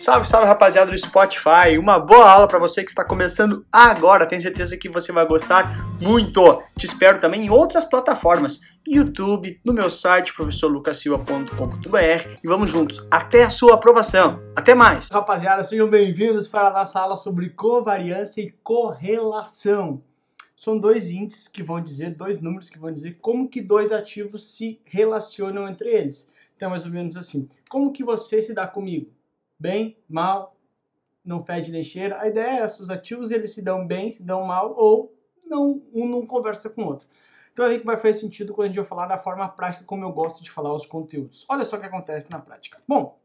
Salve, salve rapaziada do Spotify. Uma boa aula para você que está começando agora. Tenho certeza que você vai gostar muito. Te espero também em outras plataformas, YouTube, no meu site professorlucasilva.com.br e vamos juntos até a sua aprovação. Até mais. Rapaziada, sejam bem-vindos para a nossa aula sobre covariância e correlação. São dois índices que vão dizer, dois números que vão dizer como que dois ativos se relacionam entre eles. Então, mais ou menos assim. Como que você se dá comigo? Bem, mal, não fede nem cheira. A ideia é essa, os ativos eles se dão bem, se dão mal ou não, um não conversa com o outro. Então aí que vai fazer sentido quando a gente vai falar da forma prática como eu gosto de falar os conteúdos. Olha só o que acontece na prática. Bom,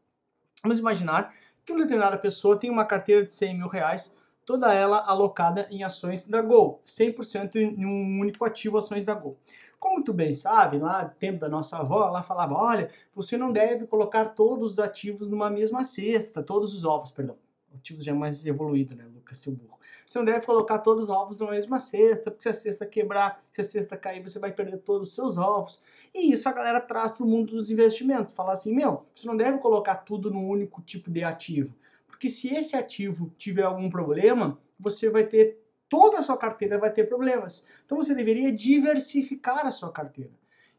vamos imaginar que uma determinada pessoa tem uma carteira de 100 mil reais, toda ela alocada em ações da Gol, 100% em um único ativo ações da Gol. Como tu bem sabe, lá no tempo da nossa avó, ela falava: olha, você não deve colocar todos os ativos numa mesma cesta, todos os ovos, perdão. Ativos já é mais evoluído, né, Lucas, seu burro. Você não deve colocar todos os ovos numa mesma cesta, porque se a cesta quebrar, se a cesta cair, você vai perder todos os seus ovos. E isso a galera traz para o mundo dos investimentos. Fala assim, meu, você não deve colocar tudo num único tipo de ativo. Porque se esse ativo tiver algum problema, você vai ter toda a sua carteira vai ter problemas. Então você deveria diversificar a sua carteira.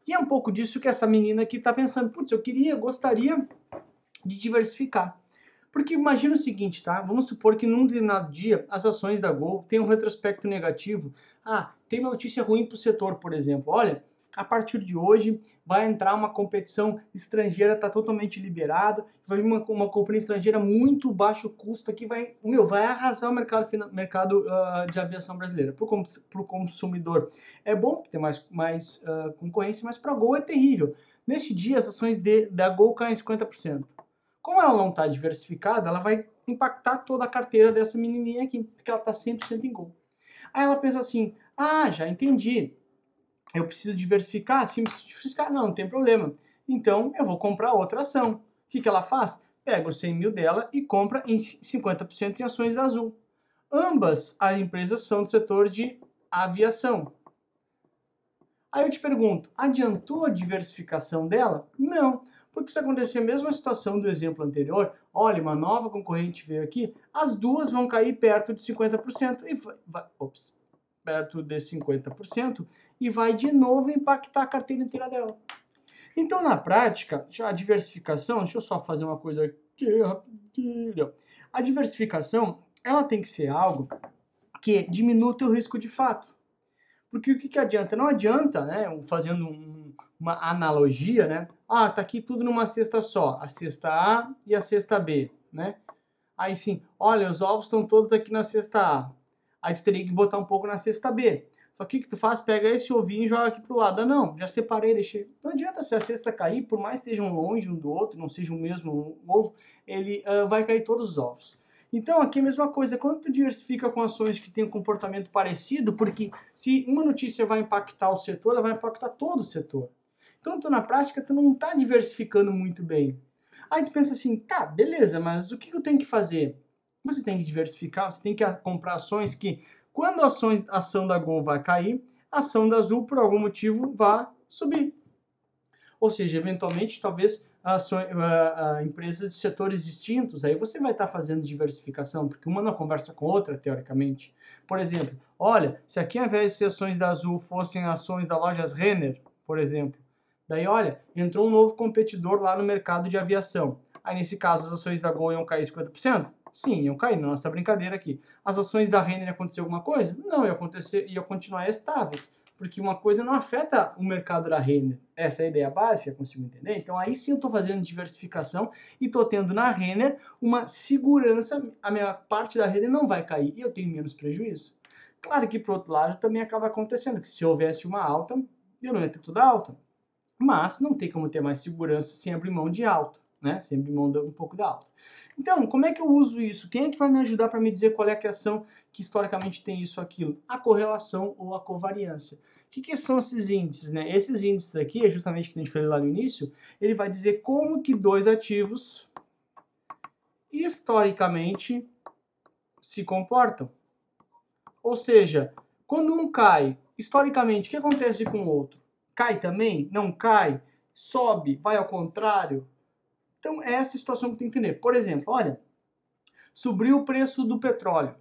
E é um pouco disso que essa menina aqui está pensando. Putz, eu queria, gostaria de diversificar. Porque imagina o seguinte, tá? Vamos supor que num determinado dia as ações da Gol têm um retrospecto negativo. Ah, tem uma notícia ruim para o setor, por exemplo. Olha, a partir de hoje vai entrar uma competição estrangeira, está totalmente liberada, vai vir uma, uma companhia estrangeira muito baixo custo que vai, meu, vai arrasar o mercado, mercado uh, de aviação brasileira. Para o consumidor é bom ter mais, mais uh, concorrência, mas para a Gol é terrível. Neste dia, as ações de, da Gol caem 50%. Como ela não está diversificada, ela vai impactar toda a carteira dessa menininha aqui, porque ela está 100% em Gol. Aí ela pensa assim, ah, já entendi, eu preciso diversificar? Preciso diversificar. Não, não tem problema. Então, eu vou comprar outra ação. O que, que ela faz? Pega os 100 mil dela e compra em 50% em ações da Azul. Ambas as empresas são do setor de aviação. Aí eu te pergunto, adiantou a diversificação dela? Não, porque se acontecer a mesma situação do exemplo anterior, olha, uma nova concorrente veio aqui, as duas vão cair perto de 50% e vai, vai ops, perto de 50% e vai de novo impactar a carteira inteira dela. Então, na prática, a diversificação, deixa eu só fazer uma coisa aqui rapidinho. A diversificação, ela tem que ser algo que diminua o teu risco de fato. Porque o que, que adianta? Não adianta, né, fazendo um, uma analogia, né? Ah, tá aqui tudo numa cesta só, a cesta A e a cesta B, né? Aí sim, olha, os ovos estão todos aqui na cesta A. Aí tu teria que botar um pouco na cesta B. Só que o que tu faz? Pega esse ovinho e joga aqui pro lado. Ah, não, já separei, deixei. Não adianta se a cesta cair, por mais que estejam longe um do outro, não seja o mesmo ovo, ele uh, vai cair todos os ovos. Então, aqui é a mesma coisa, quando tu diversifica com ações que têm um comportamento parecido, porque se uma notícia vai impactar o setor, ela vai impactar todo o setor. Então, tu, na prática, tu não está diversificando muito bem. Aí tu pensa assim, tá, beleza, mas o que eu tenho que fazer? Você tem que diversificar, você tem que comprar ações que, quando a ação, da Gol vai cair, a ação da Azul, por algum motivo, vai subir. Ou seja, eventualmente, talvez ações, empresas de setores distintos, aí você vai estar tá fazendo diversificação, porque uma não conversa com outra, teoricamente. Por exemplo, olha, se aqui ao invés de ser ações da Azul fossem ações da lojas Renner, por exemplo, daí olha, entrou um novo competidor lá no mercado de aviação. Aí nesse caso as ações da Gol iam cair 50%? Sim, iam cair na nossa brincadeira aqui. As ações da Renner aconteceu alguma coisa? Não, ia acontecer, ia continuar estáveis, porque uma coisa não afeta o mercado da Renner. Essa é a ideia básica, consigo entender? Então aí sim eu estou fazendo diversificação e estou tendo na Renner uma segurança, a minha parte da Renner não vai cair e eu tenho menos prejuízo. Claro que, por outro lado, também acaba acontecendo que se houvesse uma alta, eu não ia ter tudo alta. Mas não tem como ter mais segurança sem abrir mão de alta, né? Sem abrir mão de um pouco da alta. Então, como é que eu uso isso? Quem é que vai me ajudar para me dizer qual é a ação que historicamente tem isso aquilo? A correlação ou a covariância. O que, que, são esses índices? Né? Esses índices aqui, é justamente que a gente falou lá no início, ele vai dizer como que dois ativos historicamente se comportam. Ou seja, quando um cai, historicamente, o que acontece com o outro? Cai também? Não cai? Sobe? Vai ao contrário? Então, é essa situação que tem que entender. Por exemplo, olha, Subiu o preço do petróleo.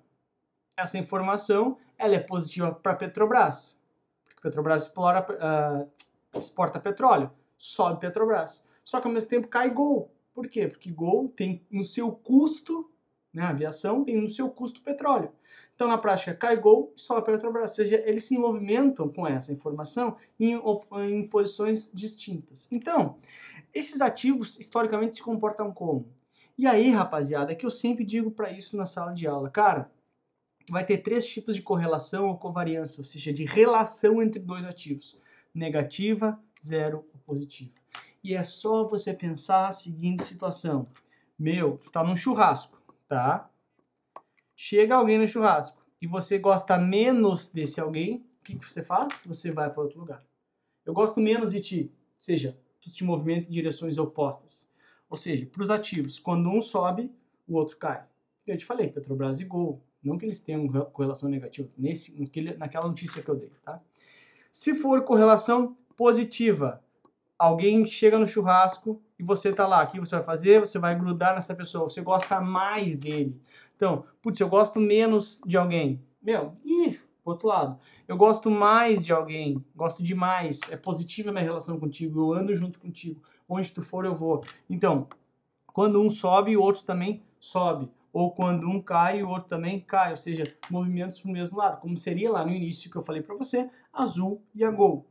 Essa informação ela é positiva para a Petrobras, porque Petrobras explora, uh, exporta petróleo, sobe Petrobras. Só que ao mesmo tempo cai Gol. Por quê? Porque Gol tem no seu custo, né, a aviação tem no seu custo petróleo. Então, na prática, cai Gol e sobe Petrobras. Ou seja, eles se movimentam com essa informação em, em posições distintas. Então, esses ativos historicamente se comportam como? E aí, rapaziada, é que eu sempre digo para isso na sala de aula. Cara, vai ter três tipos de correlação ou covariância, ou seja, de relação entre dois ativos: negativa, zero ou positiva. E é só você pensar a seguinte situação: meu, tu tá num churrasco, tá? Chega alguém no churrasco e você gosta menos desse alguém, o que, que você faz? Você vai para outro lugar. Eu gosto menos de ti, ou seja, tu te movimenta em direções opostas. Ou seja, para os ativos, quando um sobe, o outro cai. Eu te falei, Petrobras e Gol, não que eles tenham correlação negativa, nesse, naquela notícia que eu dei, tá? Se for correlação positiva, alguém chega no churrasco e você tá lá, o que você vai fazer? Você vai grudar nessa pessoa, você gosta mais dele. Então, putz, eu gosto menos de alguém. Meu, ih, pro outro lado. Eu gosto mais de alguém, gosto demais, é positiva a minha relação contigo, eu ando junto contigo. Onde tu for, eu vou. Então, quando um sobe, o outro também sobe. Ou quando um cai, o outro também cai. Ou seja, movimentos para o mesmo lado. Como seria lá no início que eu falei para você, azul e a gol.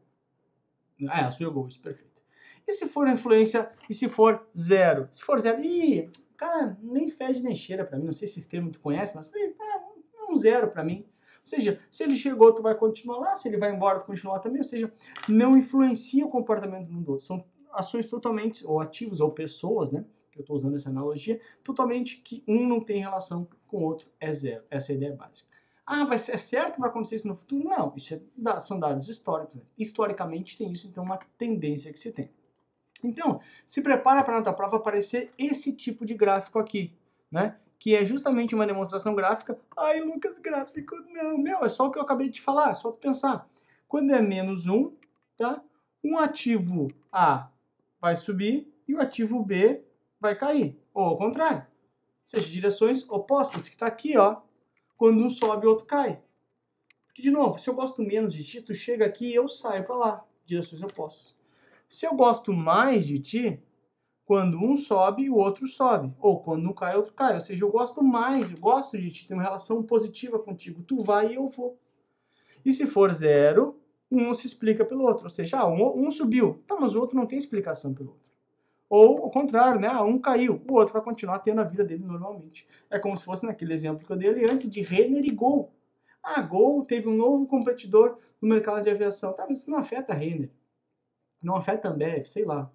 É, azul e a gol, isso, perfeito. E se for influência, e se for zero? Se for zero, ih, cara, nem fede nem cheira para mim. Não sei se esse termo tu conhece, mas é um zero para mim. Ou seja, se ele chegou, tu vai continuar lá, se ele vai embora, tu continua também. Ou seja, não influencia o comportamento do outro. São ações totalmente, ou ativos, ou pessoas, né? Que eu estou usando essa analogia, totalmente que um não tem relação com o outro, é zero. Essa é a ideia básica. Ah, vai ser, é certo que vai acontecer isso no futuro? Não, isso é, são dados históricos. Né? Historicamente tem isso, então é uma tendência que se tem. Então, se prepara para na tua prova aparecer esse tipo de gráfico aqui, né? Que é justamente uma demonstração gráfica. Ai, Lucas, gráfico, não. Meu, é só o que eu acabei de falar, é só pensar. Quando é menos um, tá? Um ativo A vai subir e o ativo B vai cair. Ou ao contrário. Ou seja, direções opostas, que está aqui, ó. Quando um sobe, o outro cai. Porque, de novo, se eu gosto menos de ti, tu chega aqui e eu saio para lá. Direções opostas. Se eu gosto mais de ti, quando um sobe, o outro sobe. Ou quando um cai, o outro cai. Ou seja, eu gosto mais, eu gosto de tenho uma relação positiva contigo. Tu vai e eu vou. E se for zero, um se explica pelo outro. Ou seja, ah, um, um subiu, tá, mas o outro não tem explicação pelo outro. Ou ao contrário, né? Ah, um caiu, o outro vai continuar tendo a vida dele normalmente. É como se fosse naquele exemplo que eu dei ali antes de Renner e Gol. Ah, Gol teve um novo competidor no mercado de aviação. Tá, mas isso não afeta a Renner. Não afeta a Ambev, sei lá.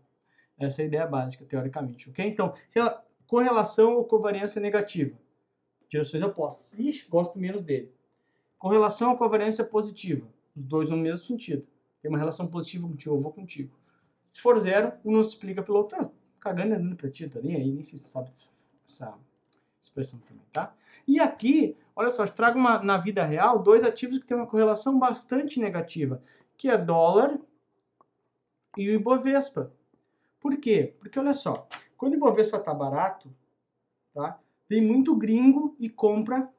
Essa é a ideia básica, teoricamente, ok? Então, correlação ou covariância negativa. Direções opostas. Ixi, gosto menos dele. Correlação ou covariância positiva. Os dois no mesmo sentido. Tem uma relação positiva contigo, eu vou contigo. Se for zero, um não se explica pelo outro. Ah, cagando andando pra ti, tá nem aí, nem sei se sabe essa expressão também, tá? E aqui, olha só, eu trago uma, na vida real dois ativos que têm uma correlação bastante negativa, que é dólar e o Ibovespa. Por quê? Porque olha só, quando o Ibovespa tá barato, tá? Vem muito gringo e compra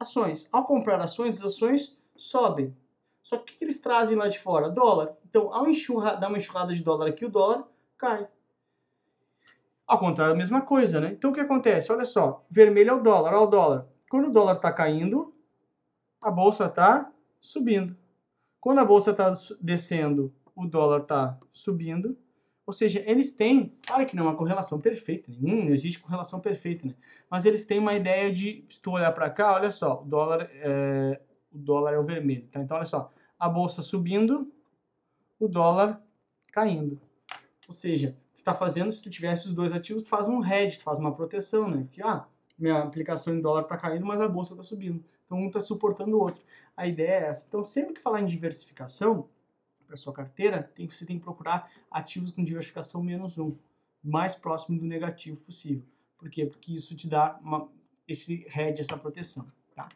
ações. Ao comprar ações, as ações sobem. Só que o que eles trazem lá de fora? Dólar. Então, ao enxurra, dar uma enxurrada de dólar aqui, o dólar cai. Ao contrário, a mesma coisa, né? Então, o que acontece? Olha só, vermelho é o dólar, olha o dólar. Quando o dólar está caindo, a bolsa está subindo. Quando a bolsa está descendo, o dólar está subindo. Ou seja, eles têm, olha que não é uma correlação perfeita, nenhum, não existe correlação perfeita, né? Mas eles têm uma ideia de, se tu olhar para cá, olha só, o dólar é, o dólar é o vermelho, tá? Então, olha só, a bolsa subindo, o dólar caindo. Ou seja, você está fazendo, se tu tivesse os dois ativos, tu faz um hedge, tu faz uma proteção, né? Porque, ah, minha aplicação em dólar está caindo, mas a bolsa está subindo. Então, um está suportando o outro. A ideia é essa. Então, sempre que falar em diversificação para sua carteira, tem, você tem que procurar ativos com diversificação menos um, mais próximo do negativo possível. Por quê? Porque isso te dá uma, esse hedge, essa proteção, tá?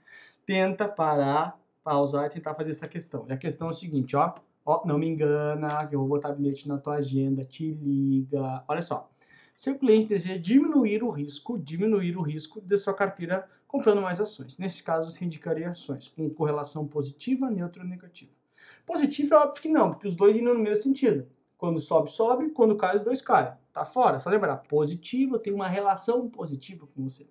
tenta parar, pausar e tentar fazer essa questão. E a questão é o seguinte, ó, ó, não me engana, que eu vou botar bilhete na tua agenda, te liga. Olha só. Seu cliente deseja diminuir o risco, diminuir o risco de sua carteira comprando mais ações. Nesse caso, você indicaria ações com correlação positiva, neutra ou negativa. Positivo é óbvio que não, porque os dois indo no mesmo sentido. Quando sobe, sobe, quando cai, os dois caem. Tá fora. Só lembrar, positivo tem uma relação positiva com você.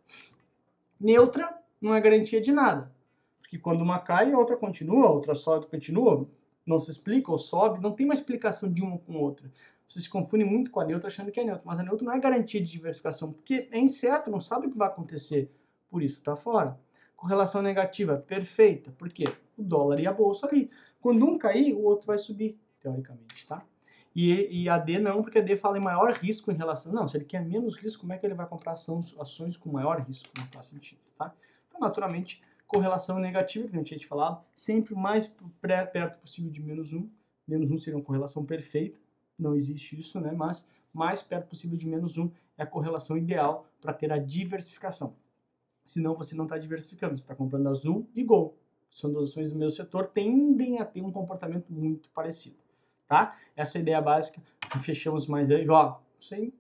Neutra não é garantia de nada. Porque quando uma cai, a outra continua, a outra sobe, continua, não se explica ou sobe, não tem uma explicação de uma com outra. Você se confunde muito com a neutra achando que é neutra, mas a neutra não é garantia de diversificação, porque é incerto, não sabe o que vai acontecer, por isso está fora. Correlação negativa, perfeita, por quê? O dólar e a bolsa ali. Quando um cair, o outro vai subir, teoricamente, tá? E, e a D não, porque a D fala em maior risco em relação. Não, se ele quer menos risco, como é que ele vai comprar ações, ações com maior risco? Não faz sentido, tá? Então, naturalmente, correlação negativa, que a gente tinha falado, sempre mais perto possível de menos 1. Menos 1 seria uma correlação perfeita, não existe isso, né? Mas mais perto possível de menos 1 é a correlação ideal para ter a diversificação. Senão você não está diversificando, você está comprando azul e gol. São duas ações do mesmo setor, tendem a ter um comportamento muito parecido, tá? Essa é ideia básica, fechamos mais aí, ó, sem,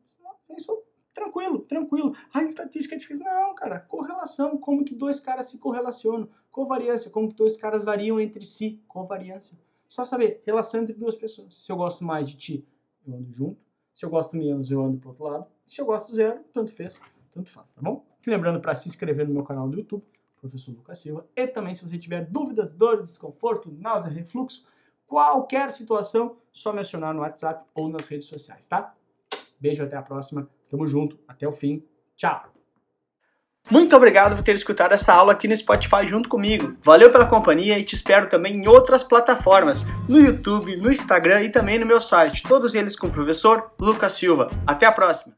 isso Tranquilo, tranquilo. A estatística é difícil. Não, cara, correlação, como que dois caras se correlacionam. Covariância, como que dois caras variam entre si. Covariância. Só saber, relação entre duas pessoas. Se eu gosto mais de ti, eu ando junto. Se eu gosto menos, eu ando pro outro lado. Se eu gosto zero, tanto fez, tanto faz, tá bom? Lembrando para se inscrever no meu canal do YouTube, professor Lucas Silva. E também, se você tiver dúvidas, dores, desconforto, náusea, refluxo, qualquer situação, só mencionar no WhatsApp ou nas redes sociais, tá? Beijo, até a próxima. Tamo junto, até o fim. Tchau! Muito obrigado por ter escutado essa aula aqui no Spotify junto comigo. Valeu pela companhia e te espero também em outras plataformas, no YouTube, no Instagram e também no meu site, todos eles com o professor Lucas Silva. Até a próxima!